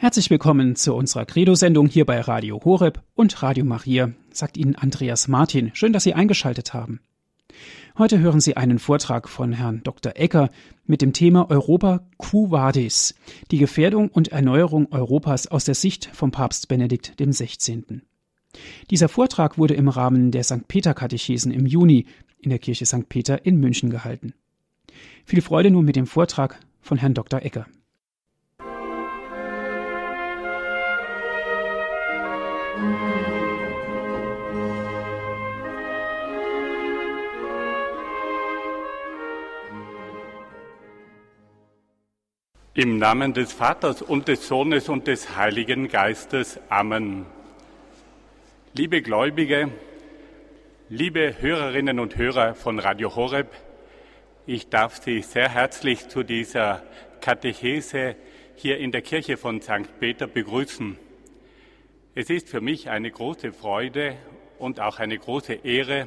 Herzlich willkommen zu unserer Credo-Sendung hier bei Radio Horeb und Radio Maria, sagt Ihnen Andreas Martin. Schön, dass Sie eingeschaltet haben. Heute hören Sie einen Vortrag von Herrn Dr. Ecker mit dem Thema Europa Quo Vadis, die Gefährdung und Erneuerung Europas aus der Sicht von Papst Benedikt XVI. Dieser Vortrag wurde im Rahmen der St. Peter-Katechesen im Juni in der Kirche St. Peter in München gehalten. Viel Freude nun mit dem Vortrag von Herrn Dr. Ecker. Im Namen des Vaters und des Sohnes und des Heiligen Geistes. Amen. Liebe Gläubige, liebe Hörerinnen und Hörer von Radio Horeb, ich darf Sie sehr herzlich zu dieser Katechese hier in der Kirche von St. Peter begrüßen. Es ist für mich eine große Freude und auch eine große Ehre,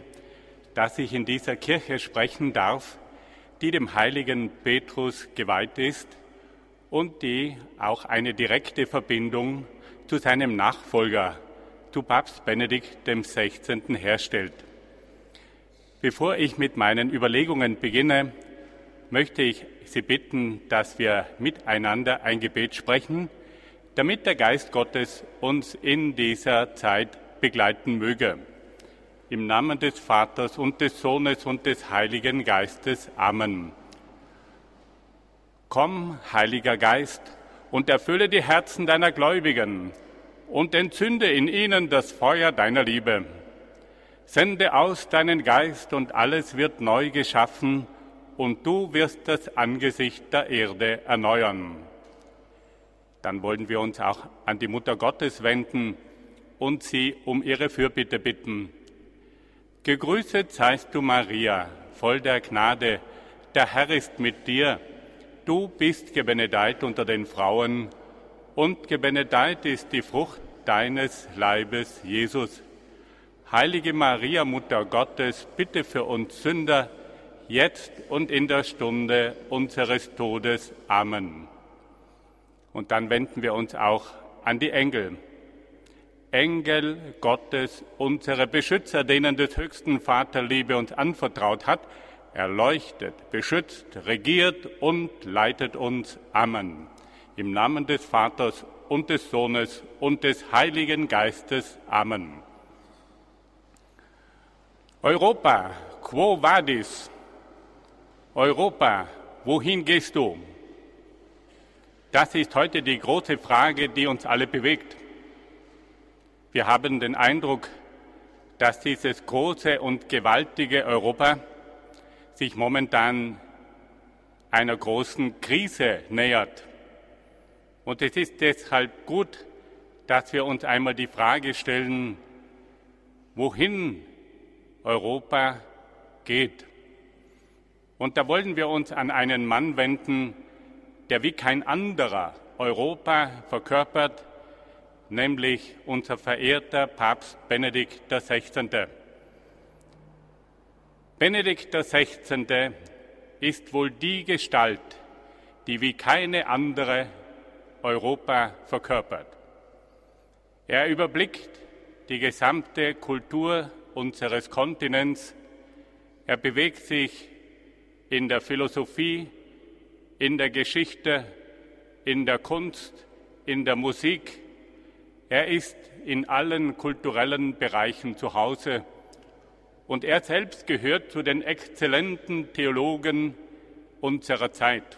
dass ich in dieser Kirche sprechen darf, die dem heiligen Petrus geweiht ist und die auch eine direkte Verbindung zu seinem Nachfolger, zu Papst Benedikt XVI. herstellt. Bevor ich mit meinen Überlegungen beginne, möchte ich Sie bitten, dass wir miteinander ein Gebet sprechen, damit der Geist Gottes uns in dieser Zeit begleiten möge. Im Namen des Vaters und des Sohnes und des Heiligen Geistes. Amen. Komm, Heiliger Geist, und erfülle die Herzen deiner Gläubigen und entzünde in ihnen das Feuer deiner Liebe. Sende aus deinen Geist und alles wird neu geschaffen und du wirst das Angesicht der Erde erneuern. Dann wollen wir uns auch an die Mutter Gottes wenden und sie um ihre Fürbitte bitten. Gegrüßet seist du, Maria, voll der Gnade, der Herr ist mit dir du bist gebenedeit unter den Frauen und gebenedeit ist die Frucht deines Leibes, Jesus. Heilige Maria, Mutter Gottes, bitte für uns Sünder, jetzt und in der Stunde unseres Todes. Amen. Und dann wenden wir uns auch an die Engel. Engel Gottes, unsere Beschützer, denen des höchsten Vaterliebe uns anvertraut hat, erleuchtet, beschützt, regiert und leitet uns. Amen. Im Namen des Vaters und des Sohnes und des Heiligen Geistes. Amen. Europa, quo vadis? Europa, wohin gehst du? Das ist heute die große Frage, die uns alle bewegt. Wir haben den Eindruck, dass dieses große und gewaltige Europa sich momentan einer großen Krise nähert. Und es ist deshalb gut, dass wir uns einmal die Frage stellen, wohin Europa geht. Und da wollen wir uns an einen Mann wenden, der wie kein anderer Europa verkörpert, nämlich unser verehrter Papst Benedikt XVI. Benedikt XVI. ist wohl die Gestalt, die wie keine andere Europa verkörpert. Er überblickt die gesamte Kultur unseres Kontinents. Er bewegt sich in der Philosophie, in der Geschichte, in der Kunst, in der Musik. Er ist in allen kulturellen Bereichen zu Hause und er selbst gehört zu den exzellenten Theologen unserer Zeit.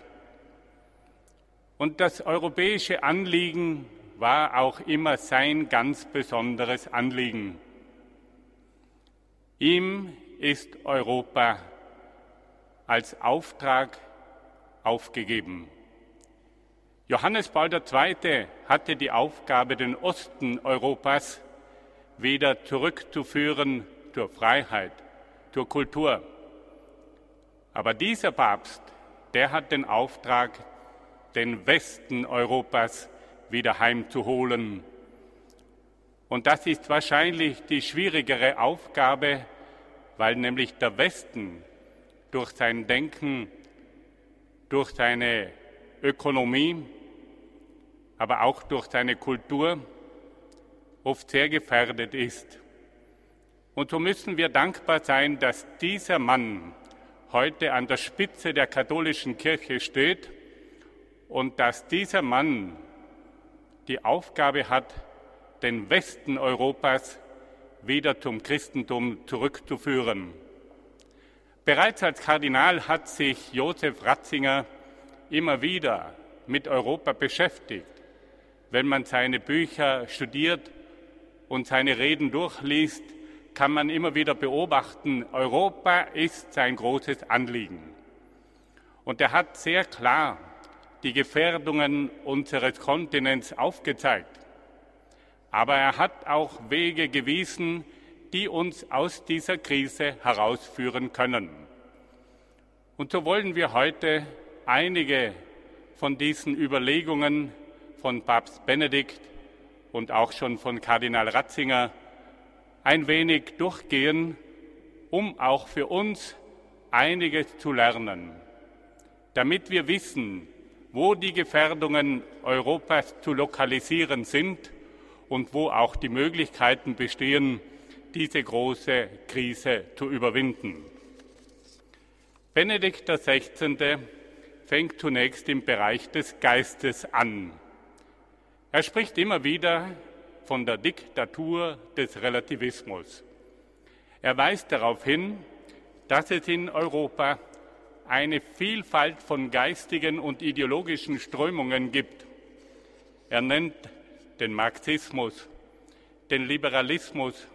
Und das europäische Anliegen war auch immer sein ganz besonderes Anliegen. Ihm ist Europa als Auftrag aufgegeben. Johannes Paul II. hatte die Aufgabe, den Osten Europas wieder zurückzuführen zur Freiheit, zur Kultur. Aber dieser Papst, der hat den Auftrag, den Westen Europas wieder heimzuholen. Und das ist wahrscheinlich die schwierigere Aufgabe, weil nämlich der Westen durch sein Denken, durch seine Ökonomie, aber auch durch seine Kultur oft sehr gefährdet ist. Und so müssen wir dankbar sein, dass dieser Mann heute an der Spitze der katholischen Kirche steht und dass dieser Mann die Aufgabe hat, den Westen Europas wieder zum Christentum zurückzuführen. Bereits als Kardinal hat sich Josef Ratzinger immer wieder mit Europa beschäftigt. Wenn man seine Bücher studiert und seine Reden durchliest, kann man immer wieder beobachten, Europa ist sein großes Anliegen. Und er hat sehr klar die Gefährdungen unseres Kontinents aufgezeigt. Aber er hat auch Wege gewiesen, die uns aus dieser Krise herausführen können. Und so wollen wir heute einige von diesen Überlegungen von Papst Benedikt und auch schon von Kardinal Ratzinger ein wenig durchgehen, um auch für uns einiges zu lernen, damit wir wissen, wo die Gefährdungen Europas zu lokalisieren sind und wo auch die Möglichkeiten bestehen, diese große Krise zu überwinden. Benedikt XVI. fängt zunächst im Bereich des Geistes an. Er spricht immer wieder von der Diktatur des Relativismus. Er weist darauf hin, dass es in Europa eine Vielfalt von geistigen und ideologischen Strömungen gibt. Er nennt den Marxismus, den Liberalismus,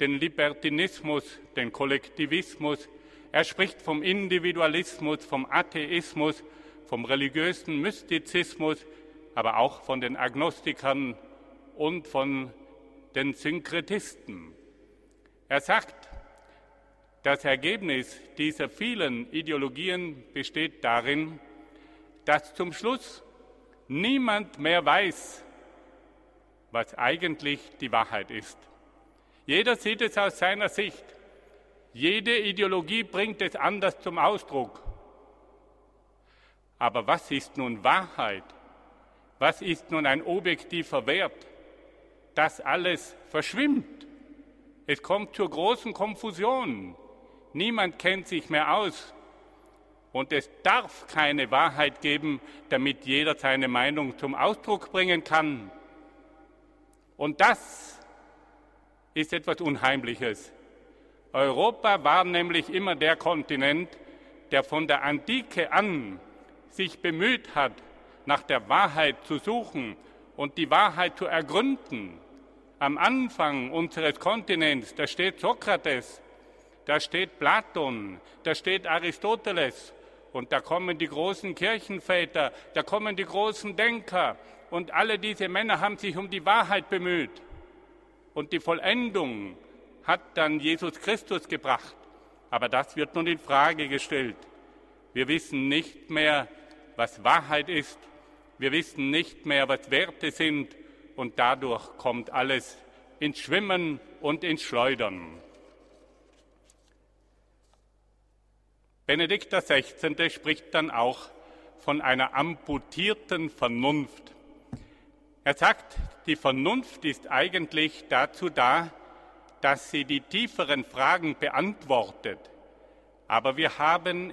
den Libertinismus, den Kollektivismus. Er spricht vom Individualismus, vom Atheismus, vom religiösen Mystizismus, aber auch von den Agnostikern und von den Synkretisten. Er sagt, das Ergebnis dieser vielen Ideologien besteht darin, dass zum Schluss niemand mehr weiß, was eigentlich die Wahrheit ist. Jeder sieht es aus seiner Sicht. Jede Ideologie bringt es anders zum Ausdruck. Aber was ist nun Wahrheit? Was ist nun ein objektiver Wert? Das alles verschwimmt. Es kommt zur großen Konfusion. Niemand kennt sich mehr aus. Und es darf keine Wahrheit geben, damit jeder seine Meinung zum Ausdruck bringen kann. Und das ist etwas Unheimliches. Europa war nämlich immer der Kontinent, der von der Antike an sich bemüht hat, nach der Wahrheit zu suchen und die Wahrheit zu ergründen. Am Anfang unseres Kontinents, da steht Sokrates, da steht Platon, da steht Aristoteles und da kommen die großen Kirchenväter, da kommen die großen Denker, und alle diese Männer haben sich um die Wahrheit bemüht. Und die Vollendung hat dann Jesus Christus gebracht. Aber das wird nun in Frage gestellt. Wir wissen nicht mehr, was Wahrheit ist. Wir wissen nicht mehr, was Werte sind. Und dadurch kommt alles ins Schwimmen und ins Schleudern. Benedikt XVI. spricht dann auch von einer amputierten Vernunft. Er sagt, die Vernunft ist eigentlich dazu da, dass sie die tieferen Fragen beantwortet. Aber wir haben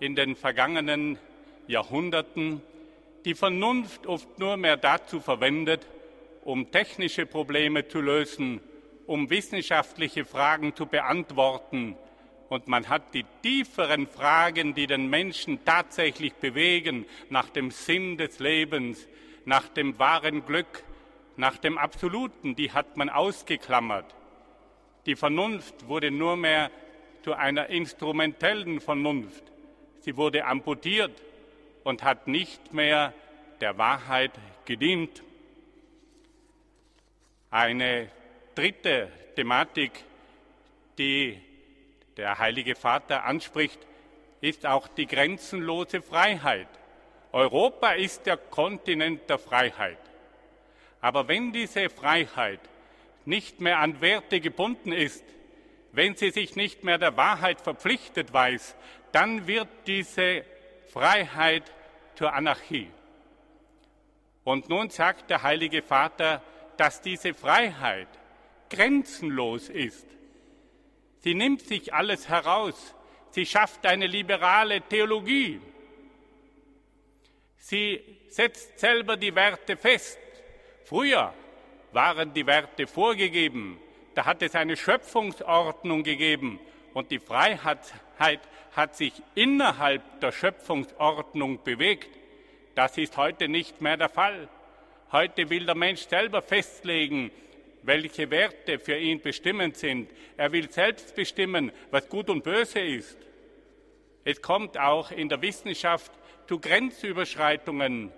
in den vergangenen Jahrhunderten die Vernunft oft nur mehr dazu verwendet, um technische Probleme zu lösen, um wissenschaftliche Fragen zu beantworten. Und man hat die tieferen Fragen, die den Menschen tatsächlich bewegen, nach dem Sinn des Lebens, nach dem wahren Glück, nach dem Absoluten, die hat man ausgeklammert. Die Vernunft wurde nur mehr zu einer instrumentellen Vernunft. Sie wurde amputiert und hat nicht mehr der Wahrheit gedient. Eine dritte Thematik, die der Heilige Vater anspricht, ist auch die grenzenlose Freiheit. Europa ist der Kontinent der Freiheit. Aber wenn diese Freiheit nicht mehr an Werte gebunden ist, wenn sie sich nicht mehr der Wahrheit verpflichtet weiß, dann wird diese Freiheit zur Anarchie. Und nun sagt der Heilige Vater, dass diese Freiheit grenzenlos ist. Sie nimmt sich alles heraus. Sie schafft eine liberale Theologie. Sie setzt selber die Werte fest. Früher waren die Werte vorgegeben. Da hat es eine Schöpfungsordnung gegeben und die Freiheit hat sich innerhalb der Schöpfungsordnung bewegt. Das ist heute nicht mehr der Fall. Heute will der Mensch selber festlegen, welche Werte für ihn bestimmend sind. Er will selbst bestimmen, was gut und böse ist. Es kommt auch in der Wissenschaft zu Grenzüberschreitungen.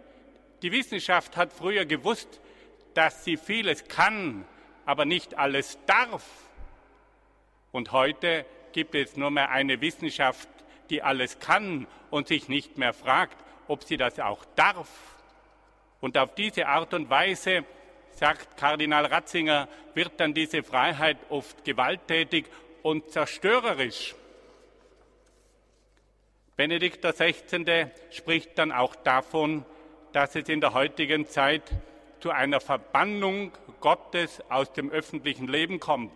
Die Wissenschaft hat früher gewusst, dass sie vieles kann, aber nicht alles darf. Und heute gibt es nur mehr eine Wissenschaft, die alles kann und sich nicht mehr fragt, ob sie das auch darf. Und auf diese Art und Weise, sagt Kardinal Ratzinger, wird dann diese Freiheit oft gewalttätig und zerstörerisch. Benedikt XVI. spricht dann auch davon, dass es in der heutigen Zeit zu einer Verbannung Gottes aus dem öffentlichen Leben kommt.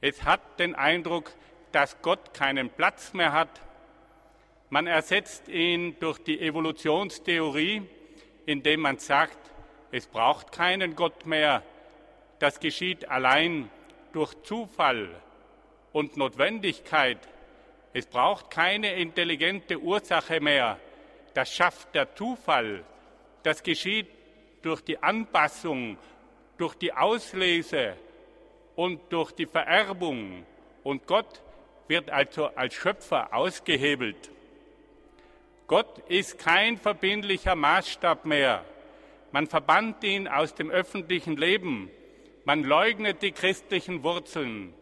Es hat den Eindruck, dass Gott keinen Platz mehr hat. Man ersetzt ihn durch die Evolutionstheorie, indem man sagt, es braucht keinen Gott mehr. Das geschieht allein durch Zufall und Notwendigkeit. Es braucht keine intelligente Ursache mehr. Das schafft der Zufall. Das geschieht durch die Anpassung, durch die Auslese und durch die Vererbung. Und Gott wird also als Schöpfer ausgehebelt. Gott ist kein verbindlicher Maßstab mehr. Man verbannt ihn aus dem öffentlichen Leben. Man leugnet die christlichen Wurzeln.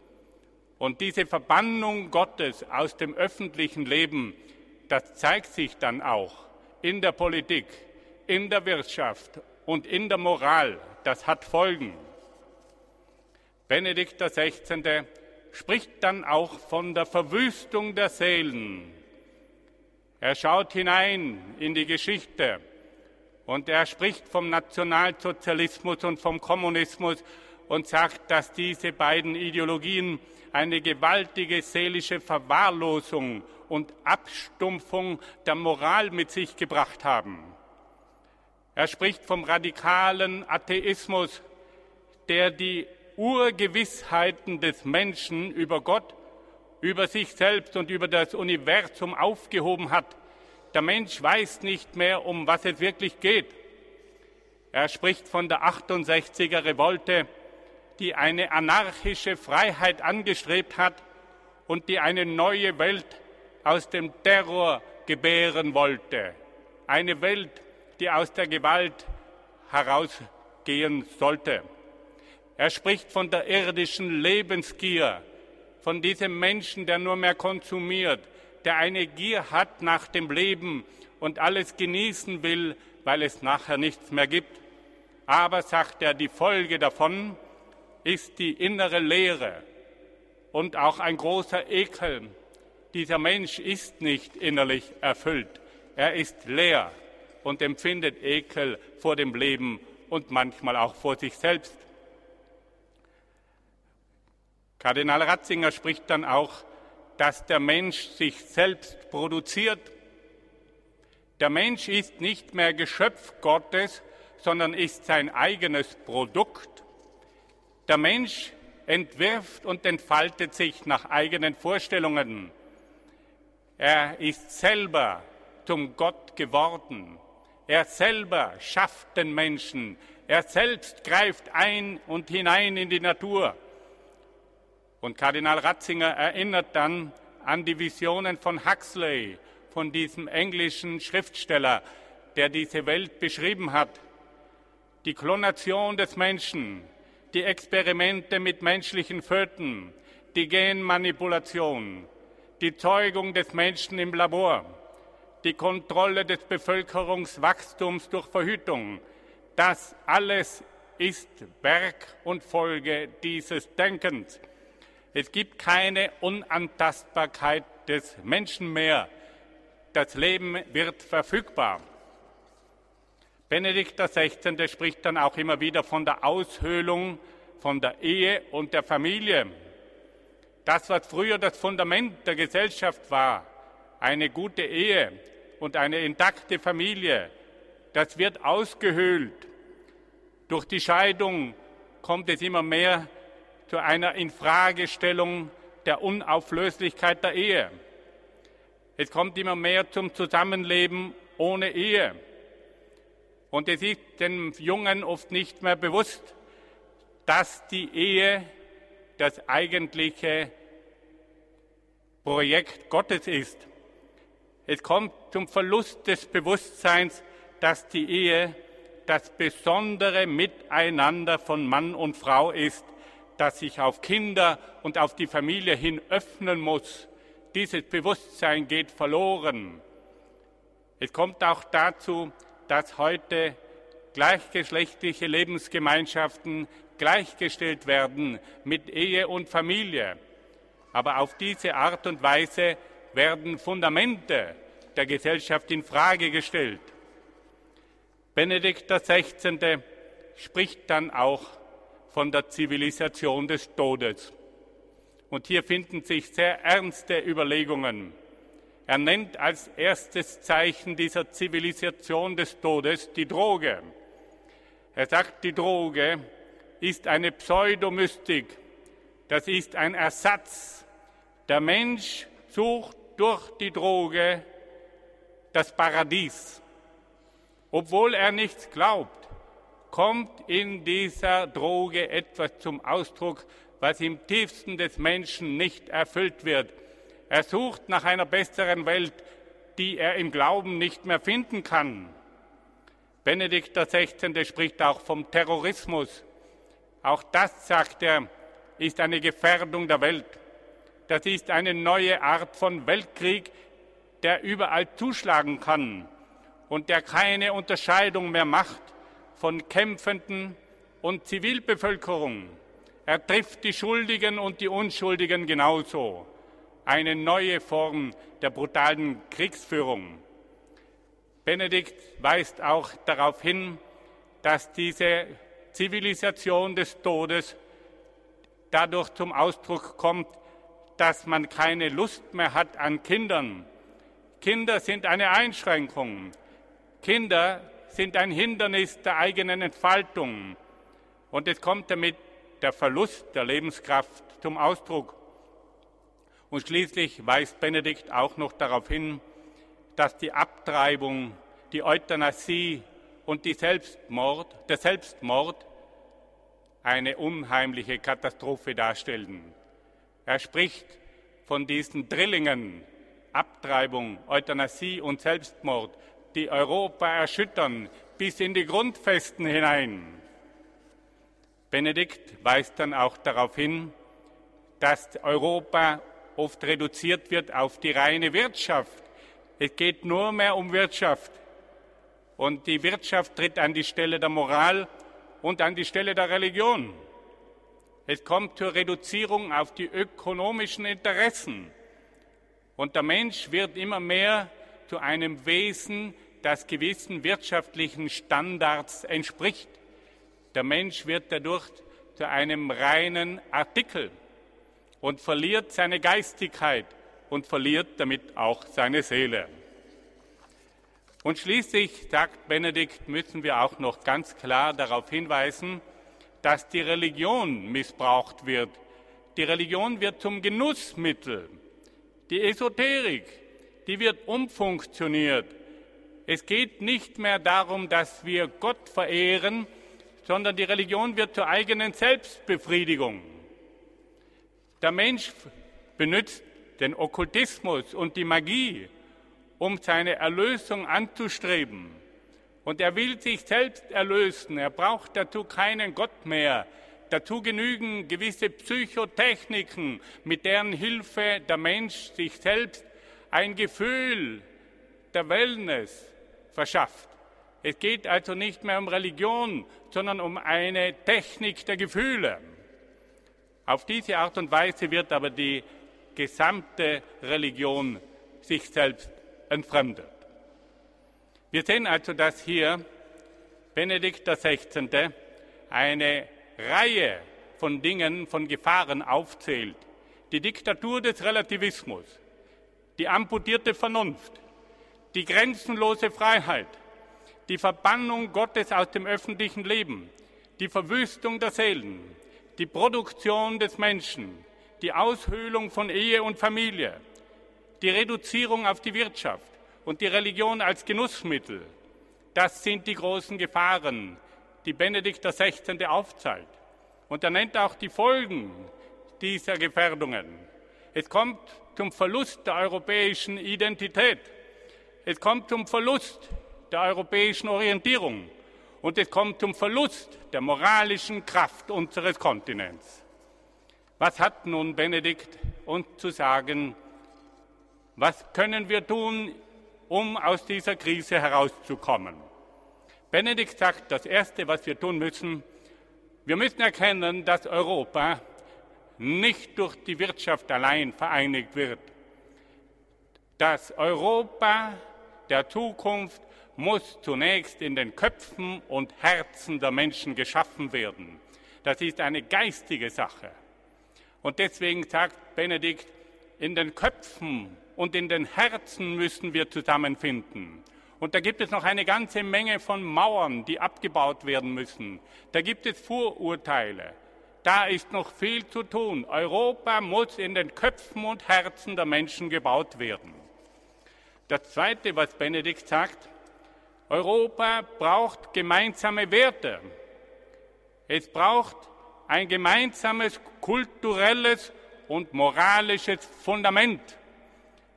Und diese Verbannung Gottes aus dem öffentlichen Leben, das zeigt sich dann auch in der Politik, in der Wirtschaft und in der Moral. Das hat Folgen. Benedikt XVI. spricht dann auch von der Verwüstung der Seelen. Er schaut hinein in die Geschichte und er spricht vom Nationalsozialismus und vom Kommunismus und sagt, dass diese beiden Ideologien eine gewaltige seelische Verwahrlosung und Abstumpfung der Moral mit sich gebracht haben. Er spricht vom radikalen Atheismus, der die Urgewissheiten des Menschen über Gott über sich selbst und über das Universum aufgehoben hat. Der Mensch weiß nicht mehr, um was es wirklich geht. Er spricht von der 68er Revolte, die eine anarchische Freiheit angestrebt hat und die eine neue Welt aus dem Terror gebären wollte. Eine Welt, die aus der Gewalt herausgehen sollte. Er spricht von der irdischen Lebensgier, von diesem Menschen, der nur mehr konsumiert, der eine Gier hat nach dem Leben und alles genießen will, weil es nachher nichts mehr gibt. Aber, sagt er, die Folge davon ist die innere Leere und auch ein großer Ekel. Dieser Mensch ist nicht innerlich erfüllt. Er ist leer und empfindet Ekel vor dem Leben und manchmal auch vor sich selbst. Kardinal Ratzinger spricht dann auch, dass der Mensch sich selbst produziert. Der Mensch ist nicht mehr Geschöpf Gottes, sondern ist sein eigenes Produkt. Der Mensch entwirft und entfaltet sich nach eigenen Vorstellungen. Er ist selber zum Gott geworden. Er selber schafft den Menschen. Er selbst greift ein und hinein in die Natur. Und Kardinal Ratzinger erinnert dann an die Visionen von Huxley, von diesem englischen Schriftsteller, der diese Welt beschrieben hat. Die Klonation des Menschen, die Experimente mit menschlichen Föten, die Genmanipulation, die Zeugung des Menschen im Labor, die Kontrolle des Bevölkerungswachstums durch Verhütung, das alles ist Werk und Folge dieses Denkens. Es gibt keine Unantastbarkeit des Menschen mehr. Das Leben wird verfügbar. Benedikt XVI. spricht dann auch immer wieder von der Aushöhlung von der Ehe und der Familie. Das, was früher das Fundament der Gesellschaft war, eine gute Ehe und eine intakte Familie, das wird ausgehöhlt. Durch die Scheidung kommt es immer mehr zu einer Infragestellung der Unauflöslichkeit der Ehe. Es kommt immer mehr zum Zusammenleben ohne Ehe. Und es ist den Jungen oft nicht mehr bewusst, dass die Ehe das eigentliche Projekt Gottes ist. Es kommt zum Verlust des Bewusstseins, dass die Ehe das besondere Miteinander von Mann und Frau ist, das sich auf Kinder und auf die Familie hin öffnen muss. Dieses Bewusstsein geht verloren. Es kommt auch dazu, dass heute gleichgeschlechtliche Lebensgemeinschaften gleichgestellt werden mit Ehe und Familie. Aber auf diese Art und Weise werden Fundamente der Gesellschaft in Frage gestellt. Benedikt XVI. spricht dann auch von der Zivilisation des Todes. Und hier finden sich sehr ernste Überlegungen. Er nennt als erstes Zeichen dieser Zivilisation des Todes die Droge. Er sagt, die Droge ist eine Pseudomystik. Das ist ein Ersatz. Der Mensch sucht durch die Droge das Paradies. Obwohl er nichts glaubt, kommt in dieser Droge etwas zum Ausdruck, was im tiefsten des Menschen nicht erfüllt wird. Er sucht nach einer besseren Welt, die er im Glauben nicht mehr finden kann. Benedikt XVI. spricht auch vom Terrorismus. Auch das, sagt er, ist eine Gefährdung der Welt. Das ist eine neue Art von Weltkrieg, der überall zuschlagen kann und der keine Unterscheidung mehr macht von Kämpfenden und Zivilbevölkerung. Er trifft die Schuldigen und die Unschuldigen genauso eine neue Form der brutalen Kriegsführung. Benedikt weist auch darauf hin, dass diese Zivilisation des Todes dadurch zum Ausdruck kommt, dass man keine Lust mehr hat an Kindern. Kinder sind eine Einschränkung. Kinder sind ein Hindernis der eigenen Entfaltung. Und es kommt damit der Verlust der Lebenskraft zum Ausdruck. Und schließlich weist Benedikt auch noch darauf hin, dass die Abtreibung, die Euthanasie und die Selbstmord, der Selbstmord eine unheimliche Katastrophe darstellen. Er spricht von diesen Drillingen, Abtreibung, Euthanasie und Selbstmord, die Europa erschüttern bis in die Grundfesten hinein. Benedikt weist dann auch darauf hin, dass Europa oft reduziert wird auf die reine Wirtschaft. Es geht nur mehr um Wirtschaft. Und die Wirtschaft tritt an die Stelle der Moral und an die Stelle der Religion. Es kommt zur Reduzierung auf die ökonomischen Interessen. Und der Mensch wird immer mehr zu einem Wesen, das gewissen wirtschaftlichen Standards entspricht. Der Mensch wird dadurch zu einem reinen Artikel und verliert seine Geistigkeit und verliert damit auch seine Seele. Und schließlich, sagt Benedikt, müssen wir auch noch ganz klar darauf hinweisen, dass die Religion missbraucht wird. Die Religion wird zum Genussmittel. Die Esoterik, die wird umfunktioniert. Es geht nicht mehr darum, dass wir Gott verehren, sondern die Religion wird zur eigenen Selbstbefriedigung. Der Mensch benutzt den Okkultismus und die Magie, um seine Erlösung anzustreben. Und er will sich selbst erlösen. Er braucht dazu keinen Gott mehr. Dazu genügen gewisse Psychotechniken, mit deren Hilfe der Mensch sich selbst ein Gefühl der Wellness verschafft. Es geht also nicht mehr um Religion, sondern um eine Technik der Gefühle. Auf diese Art und Weise wird aber die gesamte Religion sich selbst entfremdet. Wir sehen also, dass hier Benedikt XVI. eine Reihe von Dingen, von Gefahren aufzählt. Die Diktatur des Relativismus, die amputierte Vernunft, die grenzenlose Freiheit, die Verbannung Gottes aus dem öffentlichen Leben, die Verwüstung der Seelen, die Produktion des Menschen, die Aushöhlung von Ehe und Familie, die Reduzierung auf die Wirtschaft und die Religion als Genussmittel, das sind die großen Gefahren, die Benedikt XVI. aufzeigt. Und er nennt auch die Folgen dieser Gefährdungen. Es kommt zum Verlust der europäischen Identität. Es kommt zum Verlust der europäischen Orientierung. Und es kommt zum Verlust der moralischen Kraft unseres Kontinents. Was hat nun Benedikt uns zu sagen? Was können wir tun, um aus dieser Krise herauszukommen? Benedikt sagt, das Erste, was wir tun müssen, wir müssen erkennen, dass Europa nicht durch die Wirtschaft allein vereinigt wird. Das Europa der Zukunft muss zunächst in den Köpfen und Herzen der Menschen geschaffen werden. Das ist eine geistige Sache. Und deswegen sagt Benedikt, in den Köpfen und in den Herzen müssen wir zusammenfinden. Und da gibt es noch eine ganze Menge von Mauern, die abgebaut werden müssen. Da gibt es Vorurteile. Da ist noch viel zu tun. Europa muss in den Köpfen und Herzen der Menschen gebaut werden. Das Zweite, was Benedikt sagt, Europa braucht gemeinsame Werte. Es braucht ein gemeinsames kulturelles und moralisches Fundament.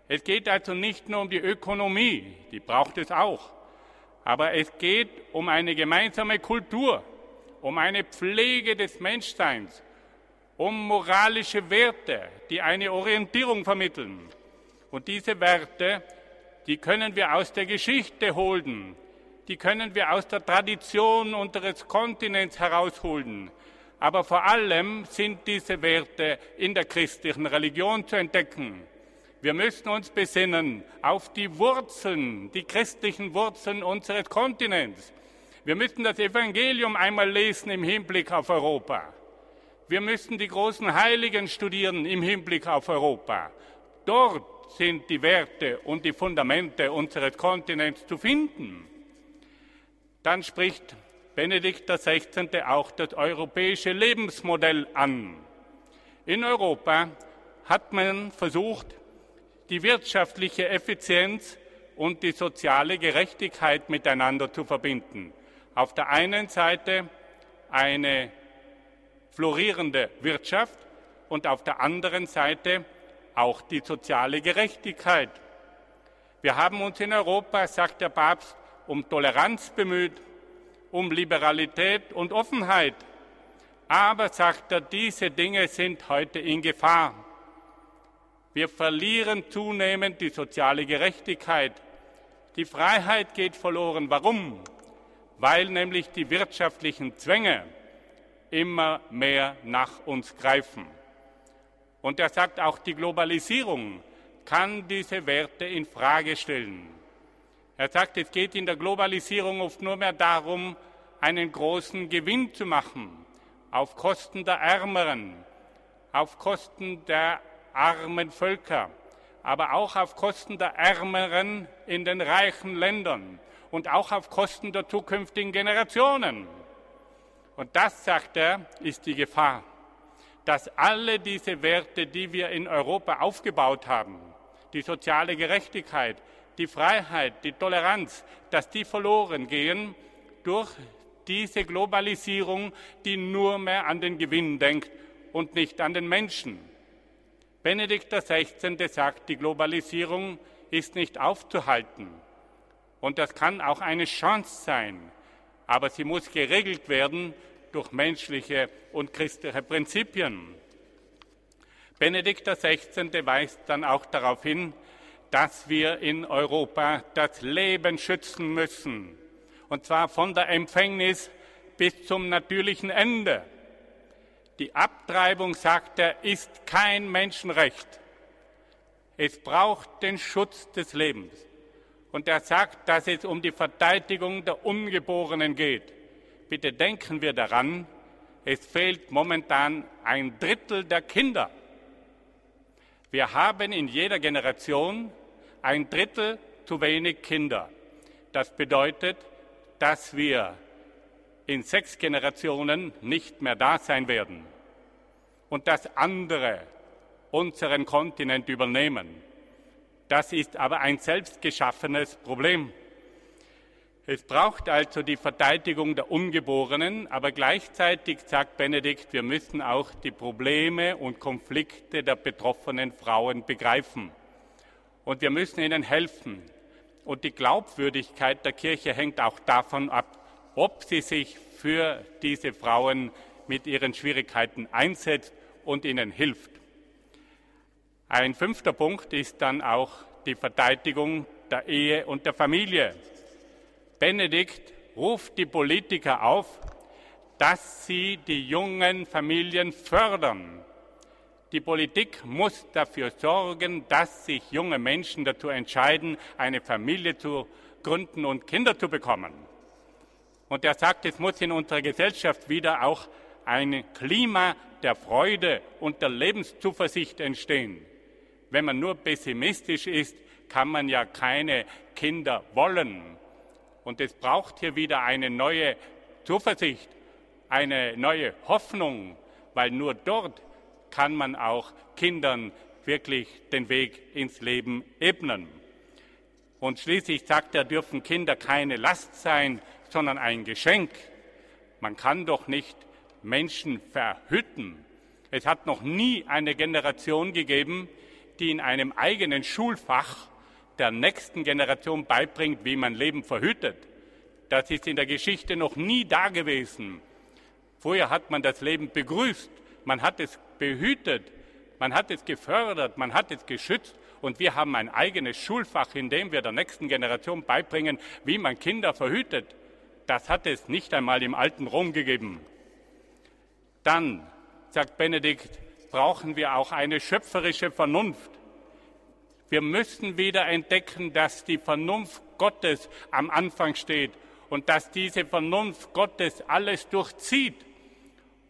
Es geht also nicht nur um die Ökonomie, die braucht es auch, aber es geht um eine gemeinsame Kultur, um eine Pflege des Menschseins, um moralische Werte, die eine Orientierung vermitteln. Und diese Werte die können wir aus der Geschichte holen, die können wir aus der Tradition unseres Kontinents herausholen. Aber vor allem sind diese Werte in der christlichen Religion zu entdecken. Wir müssen uns besinnen auf die Wurzeln, die christlichen Wurzeln unseres Kontinents. Wir müssen das Evangelium einmal lesen im Hinblick auf Europa. Wir müssen die großen Heiligen studieren im Hinblick auf Europa. Dort sind die Werte und die Fundamente unseres Kontinents zu finden. Dann spricht Benedikt XVI. auch das europäische Lebensmodell an. In Europa hat man versucht, die wirtschaftliche Effizienz und die soziale Gerechtigkeit miteinander zu verbinden. Auf der einen Seite eine florierende Wirtschaft und auf der anderen Seite auch die soziale Gerechtigkeit. Wir haben uns in Europa, sagt der Papst, um Toleranz bemüht, um Liberalität und Offenheit. Aber, sagt er, diese Dinge sind heute in Gefahr. Wir verlieren zunehmend die soziale Gerechtigkeit. Die Freiheit geht verloren. Warum? Weil nämlich die wirtschaftlichen Zwänge immer mehr nach uns greifen. Und er sagt auch, die Globalisierung kann diese Werte in Frage stellen. Er sagt, es geht in der Globalisierung oft nur mehr darum, einen großen Gewinn zu machen, auf Kosten der Ärmeren, auf Kosten der armen Völker, aber auch auf Kosten der Ärmeren in den reichen Ländern und auch auf Kosten der zukünftigen Generationen. Und das, sagt er, ist die Gefahr dass alle diese Werte, die wir in Europa aufgebaut haben, die soziale Gerechtigkeit, die Freiheit, die Toleranz, dass die verloren gehen durch diese Globalisierung, die nur mehr an den Gewinn denkt und nicht an den Menschen. Benedikt XVI. sagt, die Globalisierung ist nicht aufzuhalten. Und das kann auch eine Chance sein. Aber sie muss geregelt werden durch menschliche und christliche Prinzipien. Benedikt XVI. weist dann auch darauf hin, dass wir in Europa das Leben schützen müssen, und zwar von der Empfängnis bis zum natürlichen Ende. Die Abtreibung, sagt er, ist kein Menschenrecht. Es braucht den Schutz des Lebens. Und er sagt, dass es um die Verteidigung der Ungeborenen geht. Bitte denken wir daran, es fehlt momentan ein Drittel der Kinder. Wir haben in jeder Generation ein Drittel zu wenig Kinder. Das bedeutet, dass wir in sechs Generationen nicht mehr da sein werden und dass andere unseren Kontinent übernehmen. Das ist aber ein selbstgeschaffenes Problem. Es braucht also die Verteidigung der Ungeborenen, aber gleichzeitig sagt Benedikt, wir müssen auch die Probleme und Konflikte der betroffenen Frauen begreifen. Und wir müssen ihnen helfen. Und die Glaubwürdigkeit der Kirche hängt auch davon ab, ob sie sich für diese Frauen mit ihren Schwierigkeiten einsetzt und ihnen hilft. Ein fünfter Punkt ist dann auch die Verteidigung der Ehe und der Familie. Benedikt ruft die Politiker auf, dass sie die jungen Familien fördern. Die Politik muss dafür sorgen, dass sich junge Menschen dazu entscheiden, eine Familie zu gründen und Kinder zu bekommen. Und er sagt, es muss in unserer Gesellschaft wieder auch ein Klima der Freude und der Lebenszuversicht entstehen. Wenn man nur pessimistisch ist, kann man ja keine Kinder wollen. Und es braucht hier wieder eine neue Zuversicht, eine neue Hoffnung, weil nur dort kann man auch Kindern wirklich den Weg ins Leben ebnen. Und schließlich sagt er, dürfen Kinder keine Last sein, sondern ein Geschenk. Man kann doch nicht Menschen verhütten. Es hat noch nie eine Generation gegeben, die in einem eigenen Schulfach der nächsten Generation beibringt, wie man Leben verhütet. Das ist in der Geschichte noch nie da gewesen. Vorher hat man das Leben begrüßt, man hat es behütet, man hat es gefördert, man hat es geschützt und wir haben ein eigenes Schulfach, in dem wir der nächsten Generation beibringen, wie man Kinder verhütet. Das hat es nicht einmal im alten Rom gegeben. Dann, sagt Benedikt, brauchen wir auch eine schöpferische Vernunft. Wir müssen wieder entdecken, dass die Vernunft Gottes am Anfang steht und dass diese Vernunft Gottes alles durchzieht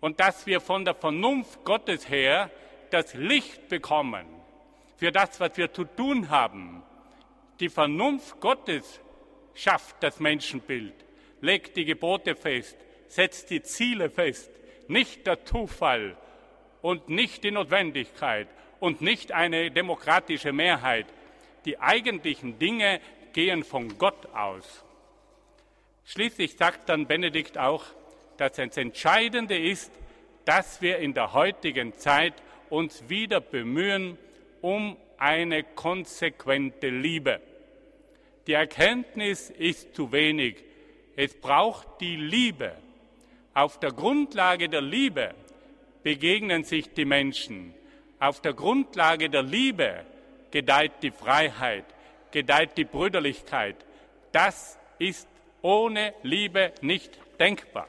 und dass wir von der Vernunft Gottes her das Licht bekommen für das, was wir zu tun haben. Die Vernunft Gottes schafft das Menschenbild, legt die Gebote fest, setzt die Ziele fest, nicht der Zufall und nicht die Notwendigkeit und nicht eine demokratische Mehrheit. Die eigentlichen Dinge gehen von Gott aus. Schließlich sagt dann Benedikt auch, dass das Entscheidende ist, dass wir in der heutigen Zeit uns wieder bemühen um eine konsequente Liebe. Die Erkenntnis ist zu wenig. Es braucht die Liebe. Auf der Grundlage der Liebe begegnen sich die Menschen. Auf der Grundlage der Liebe gedeiht die Freiheit, gedeiht die Brüderlichkeit. Das ist ohne Liebe nicht denkbar.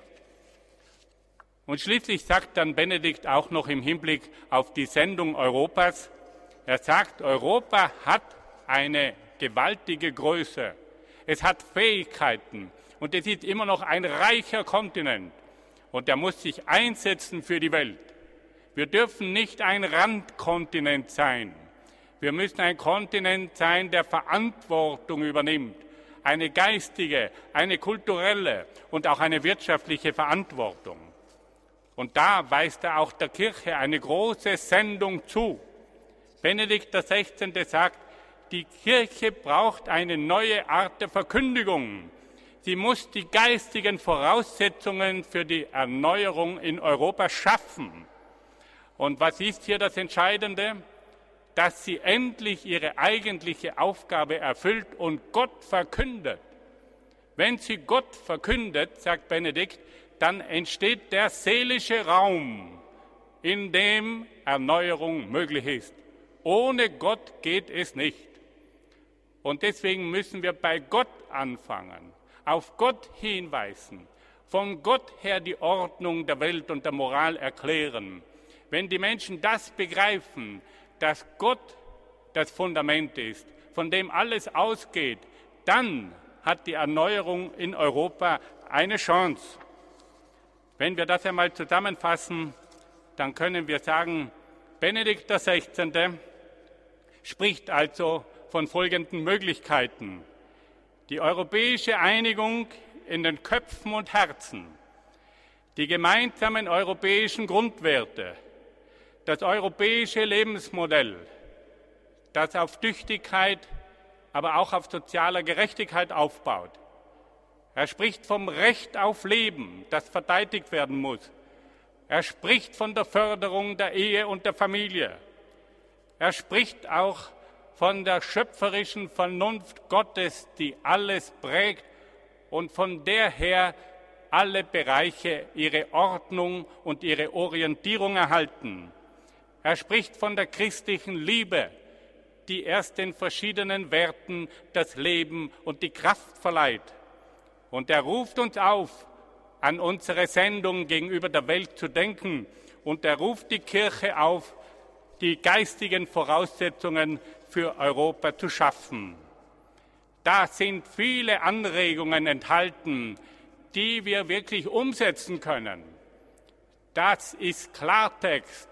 Und schließlich sagt dann Benedikt auch noch im Hinblick auf die Sendung Europas, er sagt, Europa hat eine gewaltige Größe, es hat Fähigkeiten und es ist immer noch ein reicher Kontinent und er muss sich einsetzen für die Welt. Wir dürfen nicht ein Randkontinent sein. Wir müssen ein Kontinent sein, der Verantwortung übernimmt. Eine geistige, eine kulturelle und auch eine wirtschaftliche Verantwortung. Und da weist er auch der Kirche eine große Sendung zu. Benedikt XVI. sagt, die Kirche braucht eine neue Art der Verkündigung. Sie muss die geistigen Voraussetzungen für die Erneuerung in Europa schaffen. Und was ist hier das Entscheidende? Dass sie endlich ihre eigentliche Aufgabe erfüllt und Gott verkündet. Wenn sie Gott verkündet, sagt Benedikt, dann entsteht der seelische Raum, in dem Erneuerung möglich ist. Ohne Gott geht es nicht. Und deswegen müssen wir bei Gott anfangen, auf Gott hinweisen, von Gott her die Ordnung der Welt und der Moral erklären wenn die Menschen das begreifen, dass Gott das Fundament ist, von dem alles ausgeht, dann hat die Erneuerung in Europa eine Chance. Wenn wir das einmal zusammenfassen, dann können wir sagen, Benedikt XVI. spricht also von folgenden Möglichkeiten. Die europäische Einigung in den Köpfen und Herzen, die gemeinsamen europäischen Grundwerte, das europäische Lebensmodell, das auf Tüchtigkeit, aber auch auf sozialer Gerechtigkeit aufbaut. Er spricht vom Recht auf Leben, das verteidigt werden muss. Er spricht von der Förderung der Ehe und der Familie. Er spricht auch von der schöpferischen Vernunft Gottes, die alles prägt und von der her alle Bereiche ihre Ordnung und ihre Orientierung erhalten. Er spricht von der christlichen Liebe, die erst den verschiedenen Werten das Leben und die Kraft verleiht. Und er ruft uns auf, an unsere Sendung gegenüber der Welt zu denken. Und er ruft die Kirche auf, die geistigen Voraussetzungen für Europa zu schaffen. Da sind viele Anregungen enthalten, die wir wirklich umsetzen können. Das ist Klartext,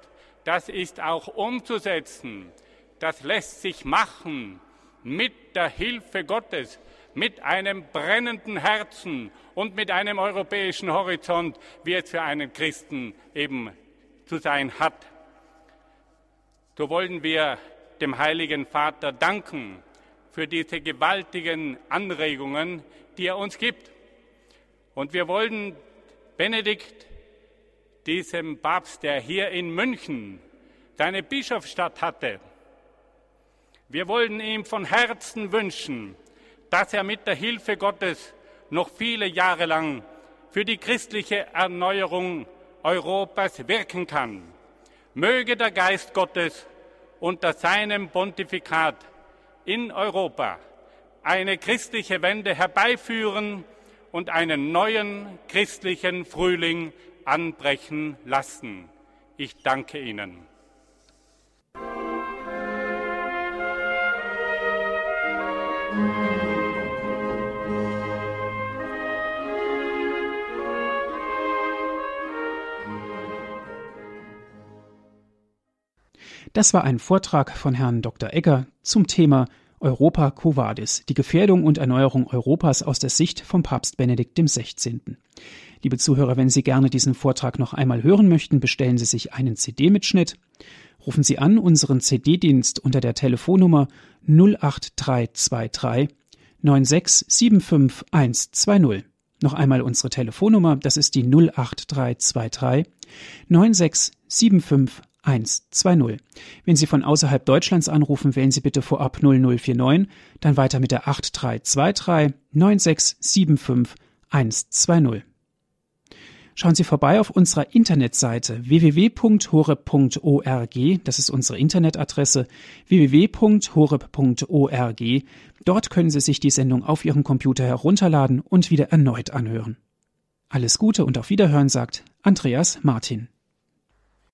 das ist auch umzusetzen, das lässt sich machen mit der Hilfe Gottes, mit einem brennenden Herzen und mit einem europäischen Horizont, wie es für einen Christen eben zu sein hat. So wollen wir dem Heiligen Vater danken für diese gewaltigen Anregungen, die er uns gibt. Und wir wollen Benedikt, diesem Papst, der hier in München seine Bischofsstadt hatte, wir wollen ihm von Herzen wünschen, dass er mit der Hilfe Gottes noch viele Jahre lang für die christliche Erneuerung Europas wirken kann. Möge der Geist Gottes unter seinem Pontifikat in Europa eine christliche Wende herbeiführen und einen neuen christlichen Frühling anbrechen lassen. Ich danke Ihnen. Das war ein Vortrag von Herrn Dr. Egger zum Thema Europa Quo Vadis, die Gefährdung und Erneuerung Europas aus der Sicht von Papst Benedikt XVI. Liebe Zuhörer, wenn Sie gerne diesen Vortrag noch einmal hören möchten, bestellen Sie sich einen CD-Mitschnitt. Rufen Sie an unseren CD-Dienst unter der Telefonnummer 08323 9675120. Noch einmal unsere Telefonnummer, das ist die 08323 9675120. 120. Wenn Sie von außerhalb Deutschlands anrufen, wählen Sie bitte vorab 0049, dann weiter mit der 8323 9675 120. Schauen Sie vorbei auf unserer Internetseite www.horeb.org, das ist unsere Internetadresse www.horeb.org. Dort können Sie sich die Sendung auf Ihrem Computer herunterladen und wieder erneut anhören. Alles Gute und auf Wiederhören sagt Andreas Martin.